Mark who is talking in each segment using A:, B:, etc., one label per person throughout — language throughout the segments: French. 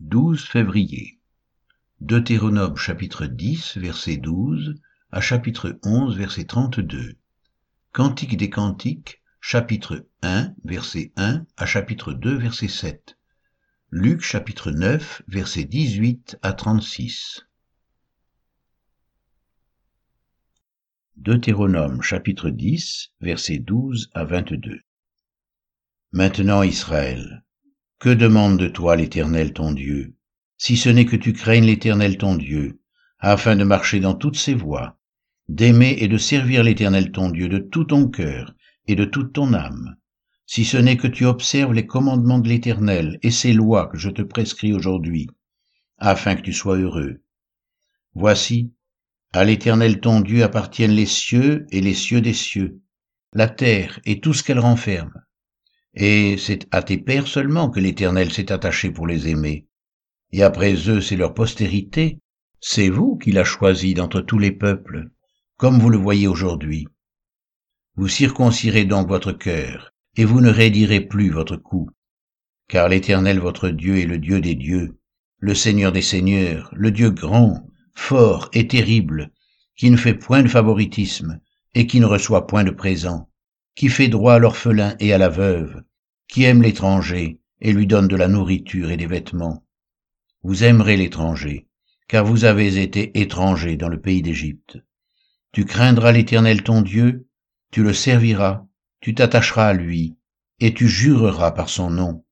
A: 12 février. Deutéronome chapitre 10 verset 12 à chapitre 11 verset 32. Cantique des cantiques chapitre 1 verset 1 à chapitre 2 verset 7. Luc chapitre 9 verset 18 à 36. Deutéronome chapitre 10 verset 12 à 22. Maintenant Israël, que demande de toi l'Éternel ton Dieu, si ce n'est que tu craignes l'Éternel ton Dieu, afin de marcher dans toutes ses voies, d'aimer et de servir l'Éternel ton Dieu de tout ton cœur et de toute ton âme, si ce n'est que tu observes les commandements de l'Éternel et ses lois que je te prescris aujourd'hui, afin que tu sois heureux. Voici, à l'Éternel ton Dieu appartiennent les cieux et les cieux des cieux, la terre et tout ce qu'elle renferme et c'est à tes pères seulement que l'Éternel s'est attaché pour les aimer. Et après eux, c'est leur postérité. C'est vous qui l'a choisi d'entre tous les peuples, comme vous le voyez aujourd'hui. Vous circoncirez donc votre cœur, et vous ne raidirez plus votre cou. Car l'Éternel votre Dieu est le Dieu des dieux, le Seigneur des seigneurs, le Dieu grand, fort et terrible, qui ne fait point de favoritisme, et qui ne reçoit point de présent, qui fait droit à l'orphelin et à la veuve, qui aime l'étranger et lui donne de la nourriture et des vêtements. Vous aimerez l'étranger, car vous avez été étranger dans le pays d'Égypte. Tu craindras l'Éternel ton Dieu, tu le serviras, tu t'attacheras à lui, et tu jureras par son nom.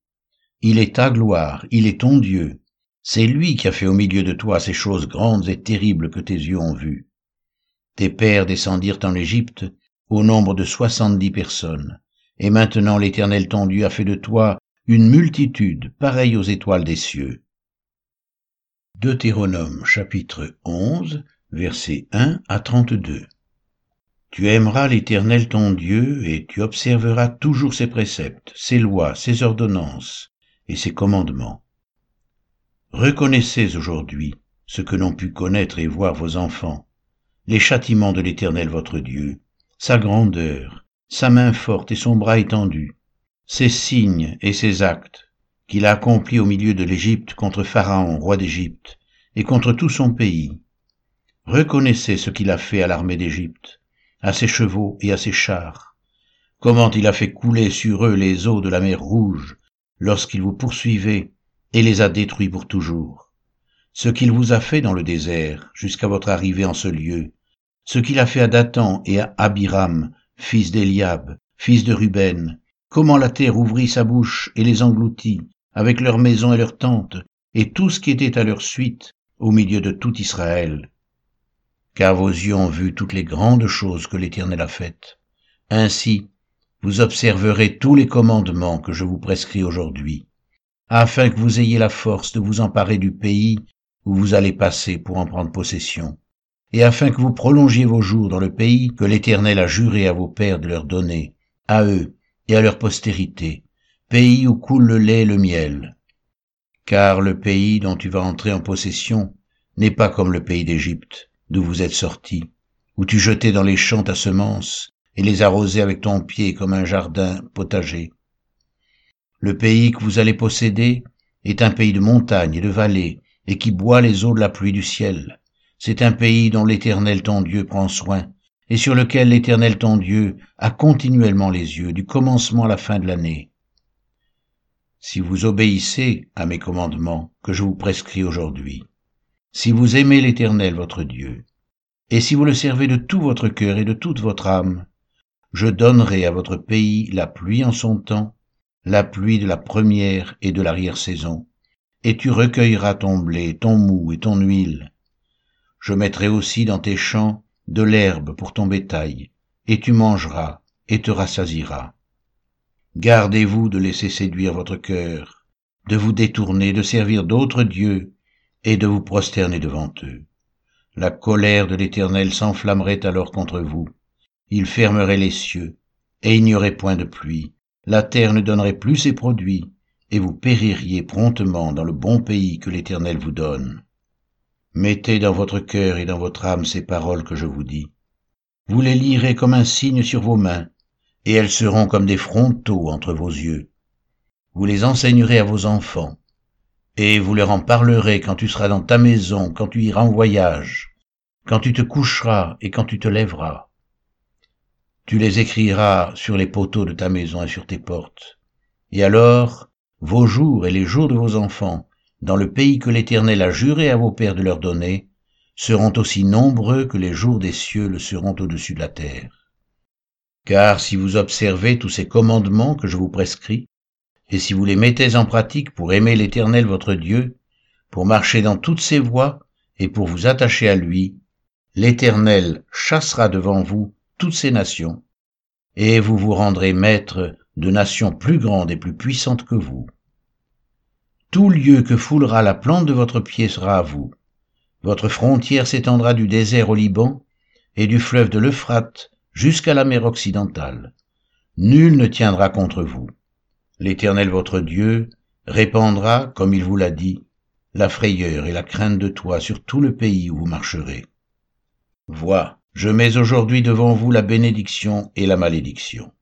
A: Il est ta gloire, il est ton Dieu. C'est lui qui a fait au milieu de toi ces choses grandes et terribles que tes yeux ont vues. Tes pères descendirent en Égypte au nombre de soixante-dix personnes. Et maintenant l'Éternel ton Dieu a fait de toi une multitude pareille aux étoiles des cieux. Deutéronome chapitre 11 versets 1 à 32 Tu aimeras l'Éternel ton Dieu et tu observeras toujours ses préceptes, ses lois, ses ordonnances et ses commandements. Reconnaissez aujourd'hui ce que n'ont pu connaître et voir vos enfants, les châtiments de l'Éternel votre Dieu, sa grandeur, sa main forte et son bras étendu, ses signes et ses actes qu'il a accomplis au milieu de l'Égypte contre Pharaon, roi d'Égypte, et contre tout son pays. Reconnaissez ce qu'il a fait à l'armée d'Égypte, à ses chevaux et à ses chars, comment il a fait couler sur eux les eaux de la mer Rouge lorsqu'il vous poursuivait et les a détruits pour toujours, ce qu'il vous a fait dans le désert jusqu'à votre arrivée en ce lieu, ce qu'il a fait à Dathan et à Abiram fils d'Eliab, fils de Ruben, comment la terre ouvrit sa bouche et les engloutit, avec leurs maisons et leurs tentes, et tout ce qui était à leur suite, au milieu de tout Israël. Car vos yeux ont vu toutes les grandes choses que l'Éternel a faites. Ainsi, vous observerez tous les commandements que je vous prescris aujourd'hui, afin que vous ayez la force de vous emparer du pays où vous allez passer pour en prendre possession et afin que vous prolongiez vos jours dans le pays que l'Éternel a juré à vos pères de leur donner, à eux et à leur postérité, pays où coule le lait et le miel. Car le pays dont tu vas entrer en possession n'est pas comme le pays d'Égypte, d'où vous êtes sortis, où tu jetais dans les champs ta semence et les arrosais avec ton pied comme un jardin potager. Le pays que vous allez posséder est un pays de montagnes et de vallées, et qui boit les eaux de la pluie du ciel c'est un pays dont l'Éternel ton Dieu prend soin, et sur lequel l'Éternel ton Dieu a continuellement les yeux, du commencement à la fin de l'année. Si vous obéissez à mes commandements que je vous prescris aujourd'hui, si vous aimez l'Éternel votre Dieu, et si vous le servez de tout votre cœur et de toute votre âme, je donnerai à votre pays la pluie en son temps, la pluie de la première et de l'arrière-saison, et tu recueilleras ton blé, ton mou et ton huile, je mettrai aussi dans tes champs de l'herbe pour ton bétail, et tu mangeras et te rassasiras. Gardez-vous de laisser séduire votre cœur, de vous détourner, de servir d'autres dieux, et de vous prosterner devant eux. La colère de l'Éternel s'enflammerait alors contre vous, il fermerait les cieux, et il n'y aurait point de pluie, la terre ne donnerait plus ses produits, et vous péririez promptement dans le bon pays que l'Éternel vous donne. Mettez dans votre cœur et dans votre âme ces paroles que je vous dis. Vous les lirez comme un signe sur vos mains, et elles seront comme des frontaux entre vos yeux. Vous les enseignerez à vos enfants, Et vous leur en parlerez quand tu seras dans ta maison, quand tu iras en voyage, quand tu te coucheras et quand tu te lèveras. Tu les écriras sur les poteaux de ta maison et sur tes portes. Et alors, vos jours et les jours de vos enfants, dans le pays que l'Éternel a juré à vos pères de leur donner, seront aussi nombreux que les jours des cieux le seront au-dessus de la terre. Car si vous observez tous ces commandements que je vous prescris, et si vous les mettez en pratique pour aimer l'Éternel votre Dieu, pour marcher dans toutes ses voies et pour vous attacher à lui, l'Éternel chassera devant vous toutes ces nations, et vous vous rendrez maître de nations plus grandes et plus puissantes que vous. Tout lieu que foulera la plante de votre pied sera à vous. Votre frontière s'étendra du désert au Liban et du fleuve de l'Euphrate jusqu'à la mer occidentale. Nul ne tiendra contre vous. L'Éternel votre Dieu répandra, comme il vous l'a dit, la frayeur et la crainte de toi sur tout le pays où vous marcherez. Vois, je mets aujourd'hui devant vous la bénédiction et la malédiction.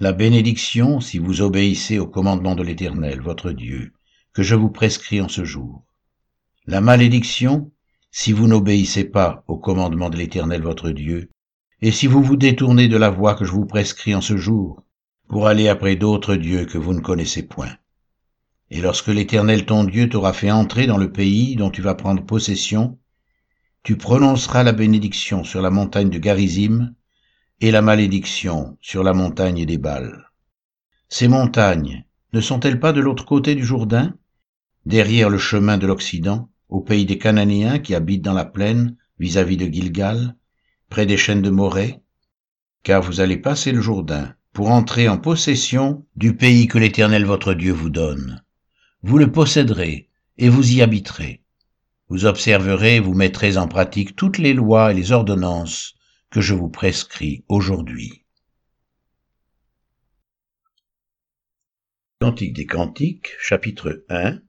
A: La bénédiction si vous obéissez au commandement de l'Éternel, votre Dieu, que je vous prescris en ce jour. La malédiction si vous n'obéissez pas au commandement de l'Éternel, votre Dieu, et si vous vous détournez de la voie que je vous prescris en ce jour, pour aller après d'autres dieux que vous ne connaissez point. Et lorsque l'Éternel ton Dieu t'aura fait entrer dans le pays dont tu vas prendre possession, tu prononceras la bénédiction sur la montagne de Garizim et la malédiction sur la montagne des Bâles. Ces montagnes ne sont-elles pas de l'autre côté du Jourdain, derrière le chemin de l'Occident, au pays des Cananéens qui habitent dans la plaine vis-à-vis de Gilgal, près des chaînes de Morée? Car vous allez passer le Jourdain pour entrer en possession du pays que l'Éternel votre Dieu vous donne. Vous le posséderez et vous y habiterez. Vous observerez et vous mettrez en pratique toutes les lois et les ordonnances que je vous prescris aujourd'hui. Cantique des Cantiques, chapitre 1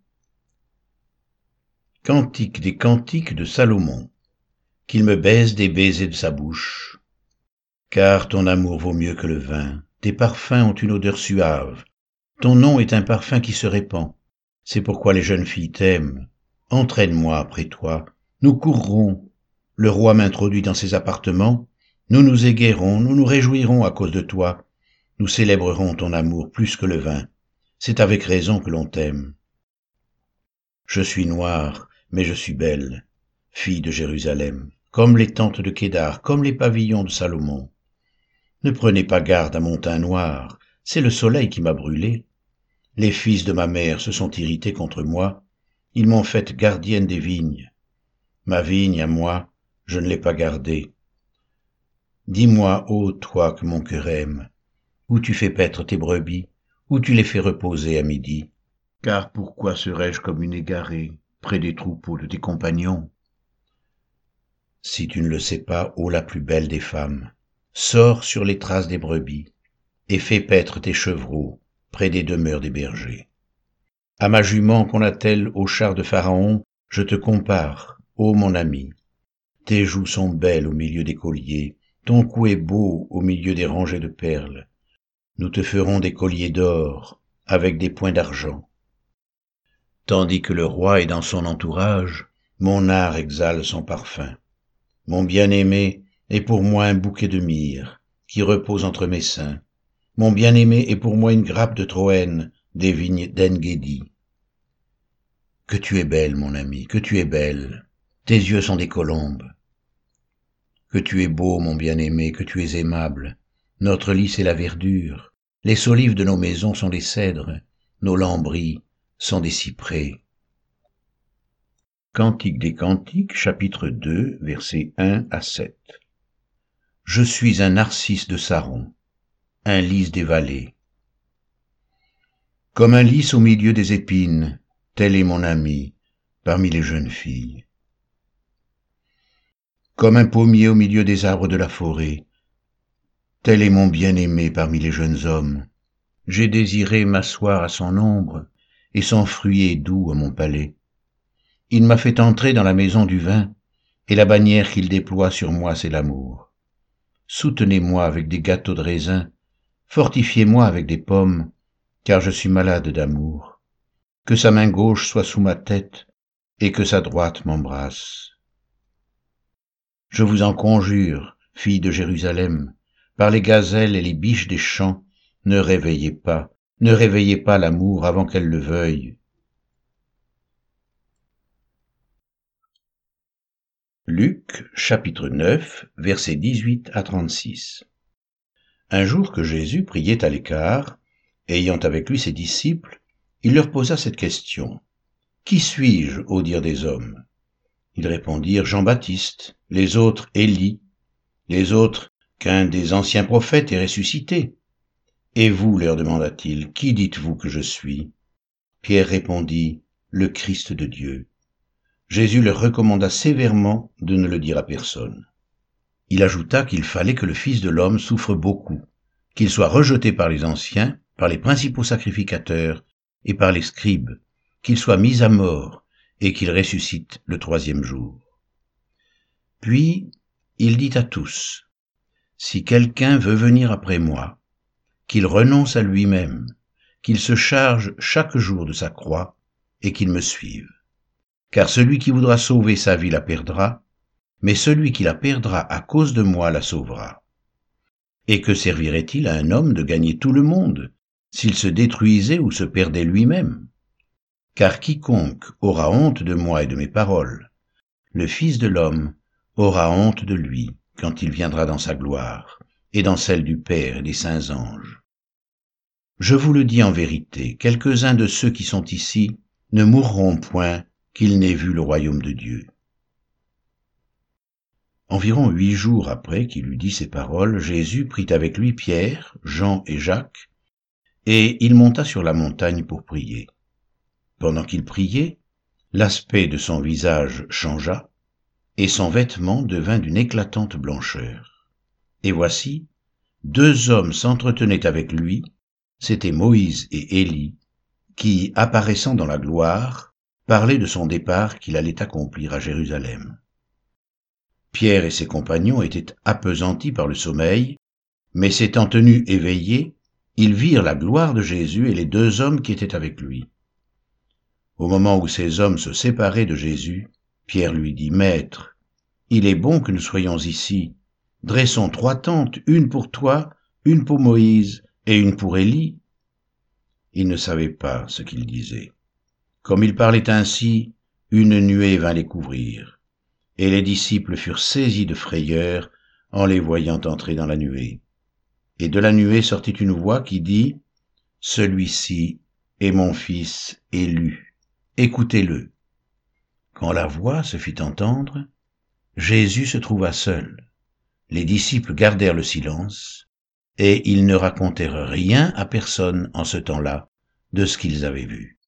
A: Cantique des Cantiques de Salomon Qu'il me baise des baisers de sa bouche. Car ton amour vaut mieux que le vin, tes parfums ont une odeur suave. Ton nom est un parfum qui se répand. C'est pourquoi les jeunes filles t'aiment. Entraîne-moi après toi. Nous courrons. Le roi m'introduit dans ses appartements. Nous nous égaierons, nous nous réjouirons à cause de toi. Nous célébrerons ton amour plus que le vin. C'est avec raison que l'on t'aime. Je suis noire, mais je suis belle, fille de Jérusalem, comme les tentes de Kédar, comme les pavillons de Salomon. Ne prenez pas garde à mon teint noir, c'est le soleil qui m'a brûlé. Les fils de ma mère se sont irrités contre moi, ils m'ont faite gardienne des vignes. Ma vigne à moi, je ne l'ai pas gardée. Dis-moi, ô toi que mon cœur aime, où tu fais paître tes brebis, où tu les fais reposer à midi? Car pourquoi serais-je comme une égarée près des troupeaux de tes compagnons? Si tu ne le sais pas, ô la plus belle des femmes, sors sur les traces des brebis, et fais paître tes chevreaux près des demeures des bergers. À ma jument qu'on attelle au char de Pharaon, je te compare, ô mon ami. Tes joues sont belles au milieu des colliers, ton cou est beau au milieu des rangées de perles. Nous te ferons des colliers d'or avec des points d'argent. Tandis que le roi est dans son entourage, mon art exhale son parfum. Mon bien-aimé est pour moi un bouquet de myrrhe qui repose entre mes seins. Mon bien-aimé est pour moi une grappe de Troène des vignes d'Engedi. Que tu es belle, mon ami, que tu es belle. Tes yeux sont des colombes. Que tu es beau, mon bien-aimé, que tu es aimable. Notre lit, c'est la verdure. Les solives de nos maisons sont des cèdres. Nos lambris sont des cyprès. Cantique des Cantiques, chapitre 2, versets 1 à 7. Je suis un narcisse de Saron, un lys des vallées. Comme un lys au milieu des épines, tel est mon ami parmi les jeunes filles. Comme un pommier au milieu des arbres de la forêt, tel est mon bien-aimé parmi les jeunes hommes. J'ai désiré m'asseoir à son ombre, et son fruit est doux à mon palais. Il m'a fait entrer dans la maison du vin, et la bannière qu'il déploie sur moi, c'est l'amour soutenez-moi avec des gâteaux de raisin, fortifiez-moi avec des pommes, car je suis malade d'amour. que sa main gauche soit sous ma tête, et que sa droite m'embrasse. Je vous en conjure, filles de Jérusalem, par les gazelles et les biches des champs, ne réveillez pas, ne réveillez pas l'amour avant qu'elle le veuille. Luc chapitre 9 versets 18 à 36 Un jour que Jésus priait à l'écart, ayant avec lui ses disciples, il leur posa cette question. Qui suis-je au dire des hommes? Ils répondirent Jean-Baptiste, les autres Élie, les autres qu'un des anciens prophètes est ressuscité. Et vous, leur demanda-t-il, qui dites-vous que je suis? Pierre répondit, Le Christ de Dieu. Jésus leur recommanda sévèrement de ne le dire à personne. Il ajouta qu'il fallait que le Fils de l'homme souffre beaucoup, qu'il soit rejeté par les anciens, par les principaux sacrificateurs et par les scribes, qu'il soit mis à mort et qu'il ressuscite le troisième jour. Puis il dit à tous, Si quelqu'un veut venir après moi, qu'il renonce à lui-même, qu'il se charge chaque jour de sa croix et qu'il me suive. Car celui qui voudra sauver sa vie la perdra, mais celui qui la perdra à cause de moi la sauvera. Et que servirait-il à un homme de gagner tout le monde s'il se détruisait ou se perdait lui-même? Car quiconque aura honte de moi et de mes paroles, le Fils de l'homme aura honte de lui quand il viendra dans sa gloire et dans celle du Père et des saints anges. Je vous le dis en vérité, quelques-uns de ceux qui sont ici ne mourront point qu'il n'ait vu le royaume de Dieu. Environ huit jours après qu'il eut dit ces paroles, Jésus prit avec lui Pierre, Jean et Jacques, et il monta sur la montagne pour prier. Pendant qu'il priait, l'aspect de son visage changea, et son vêtement devint d'une éclatante blancheur. Et voici, deux hommes s'entretenaient avec lui, c'étaient Moïse et Élie, qui, apparaissant dans la gloire, parlait de son départ qu'il allait accomplir à Jérusalem. Pierre et ses compagnons étaient appesantis par le sommeil, mais s'étant tenus éveillés, ils virent la gloire de Jésus et les deux hommes qui étaient avec lui. Au moment où ces hommes se séparaient de Jésus, Pierre lui dit, Maître, il est bon que nous soyons ici. Dressons trois tentes, une pour toi, une pour Moïse et une pour Élie. Il ne savait pas ce qu'il disait. Comme il parlait ainsi, une nuée vint les couvrir, et les disciples furent saisis de frayeur en les voyant entrer dans la nuée. Et de la nuée sortit une voix qui dit, Celui-ci est mon Fils élu, écoutez-le. Quand la voix se fit entendre, Jésus se trouva seul. Les disciples gardèrent le silence, et ils ne racontèrent rien à personne en ce temps-là de ce qu'ils avaient vu.